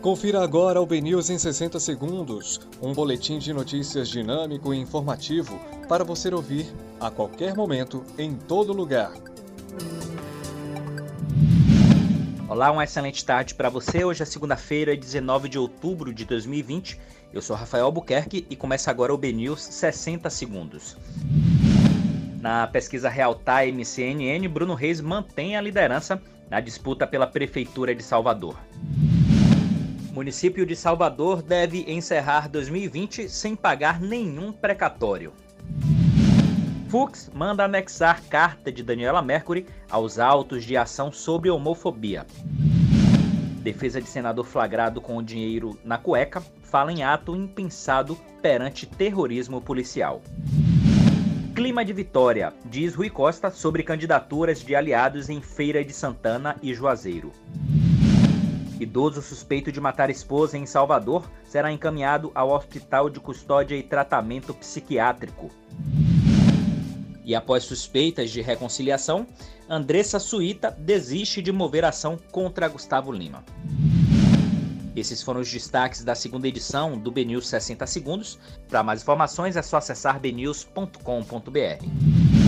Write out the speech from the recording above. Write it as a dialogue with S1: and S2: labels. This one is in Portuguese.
S1: Confira agora o BNews em 60 segundos, um boletim de notícias dinâmico e informativo para você ouvir a qualquer momento, em todo lugar.
S2: Olá, uma excelente tarde para você. Hoje é segunda-feira, 19 de outubro de 2020. Eu sou Rafael Albuquerque e começa agora o BNews 60 segundos. Na pesquisa Real Time CNN, Bruno Reis mantém a liderança na disputa pela Prefeitura de Salvador. Município de Salvador deve encerrar 2020 sem pagar nenhum precatório. Fux manda anexar carta de Daniela Mercury aos autos de ação sobre homofobia. Defesa de senador flagrado com o dinheiro na cueca fala em ato impensado perante terrorismo policial. Clima de vitória, diz Rui Costa sobre candidaturas de aliados em Feira de Santana e Juazeiro. Idoso suspeito de matar esposa em Salvador será encaminhado ao Hospital de Custódia e Tratamento Psiquiátrico. E após suspeitas de reconciliação, Andressa Suíta desiste de mover ação contra Gustavo Lima. Esses foram os destaques da segunda edição do BNews 60 Segundos. Para mais informações é só acessar bnews.com.br.